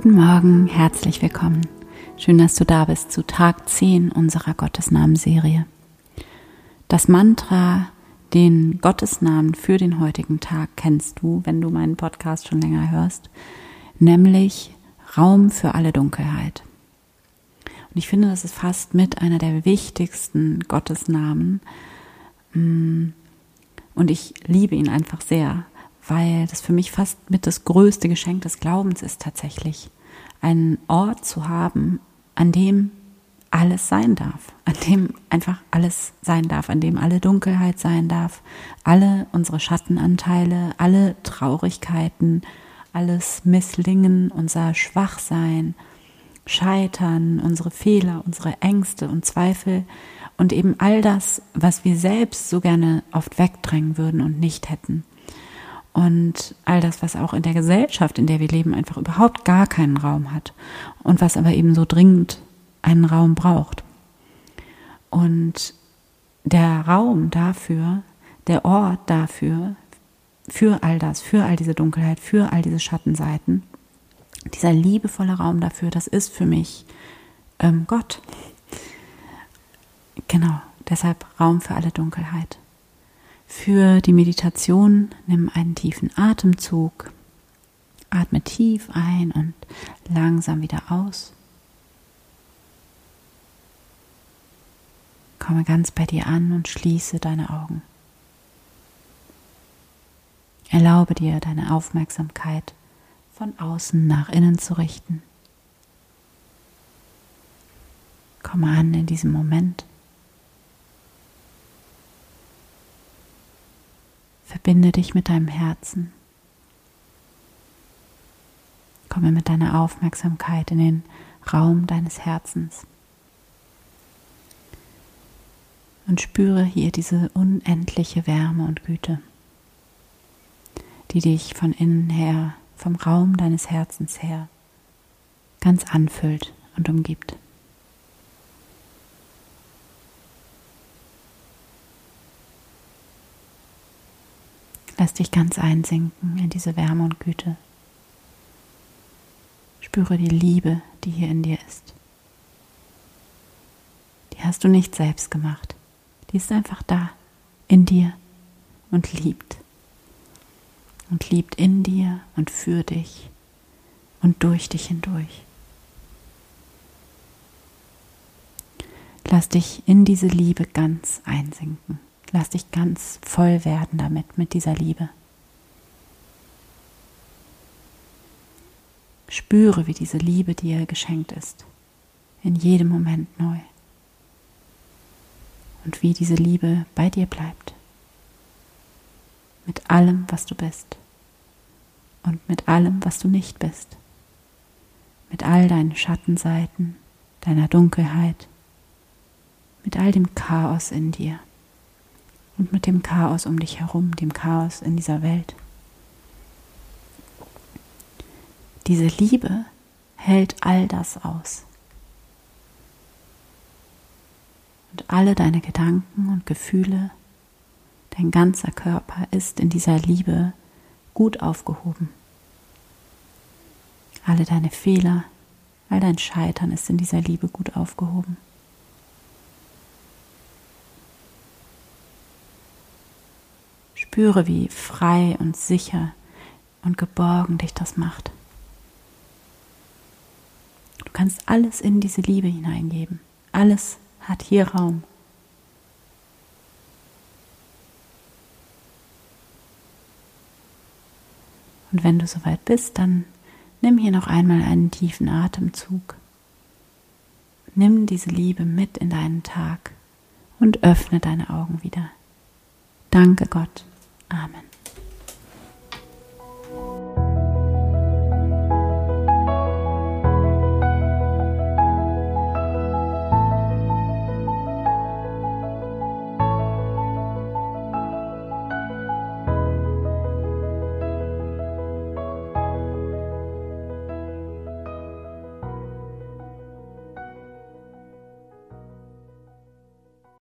Guten Morgen, herzlich willkommen. Schön, dass du da bist zu Tag 10 unserer Gottesnamenserie. Das Mantra, den Gottesnamen für den heutigen Tag kennst du, wenn du meinen Podcast schon länger hörst, nämlich Raum für alle Dunkelheit. Und ich finde, das ist fast mit einer der wichtigsten Gottesnamen. Mm, und ich liebe ihn einfach sehr, weil das für mich fast mit das größte Geschenk des Glaubens ist tatsächlich, einen Ort zu haben, an dem alles sein darf, an dem einfach alles sein darf, an dem alle Dunkelheit sein darf, alle unsere Schattenanteile, alle Traurigkeiten, alles Misslingen, unser Schwachsein, Scheitern, unsere Fehler, unsere Ängste und Zweifel und eben all das, was wir selbst so gerne oft wegdrängen würden und nicht hätten und all das, was auch in der Gesellschaft, in der wir leben, einfach überhaupt gar keinen Raum hat und was aber eben so dringend einen Raum braucht. Und der Raum dafür, der Ort dafür, für all das, für all diese Dunkelheit, für all diese Schattenseiten, dieser liebevolle Raum dafür, das ist für mich ähm, Gott. Genau, deshalb Raum für alle Dunkelheit. Für die Meditation nimm einen tiefen Atemzug. Atme tief ein und langsam wieder aus. Komme ganz bei dir an und schließe deine Augen. Erlaube dir, deine Aufmerksamkeit von außen nach innen zu richten. Komme an in diesem Moment. Verbinde dich mit deinem Herzen. Komme mit deiner Aufmerksamkeit in den Raum deines Herzens. Und spüre hier diese unendliche Wärme und Güte, die dich von innen her, vom Raum deines Herzens her, ganz anfüllt und umgibt. Lass dich ganz einsinken in diese Wärme und Güte. Spüre die Liebe, die hier in dir ist. Die hast du nicht selbst gemacht. Die ist einfach da, in dir und liebt. Und liebt in dir und für dich und durch dich hindurch. Lass dich in diese Liebe ganz einsinken. Lass dich ganz voll werden damit, mit dieser Liebe. Spüre, wie diese Liebe dir geschenkt ist, in jedem Moment neu. Und wie diese Liebe bei dir bleibt, mit allem, was du bist. Und mit allem, was du nicht bist, mit all deinen Schattenseiten, deiner Dunkelheit, mit all dem Chaos in dir und mit dem Chaos um dich herum, dem Chaos in dieser Welt. Diese Liebe hält all das aus. Und alle deine Gedanken und Gefühle, dein ganzer Körper ist in dieser Liebe gut aufgehoben. Alle deine Fehler, all dein Scheitern ist in dieser Liebe gut aufgehoben. Spüre, wie frei und sicher und geborgen dich das macht. Du kannst alles in diese Liebe hineingeben. Alles hat hier Raum. Und wenn du soweit bist, dann nimm hier noch einmal einen tiefen Atemzug. Nimm diese Liebe mit in deinen Tag und öffne deine Augen wieder. Danke Gott. Amen.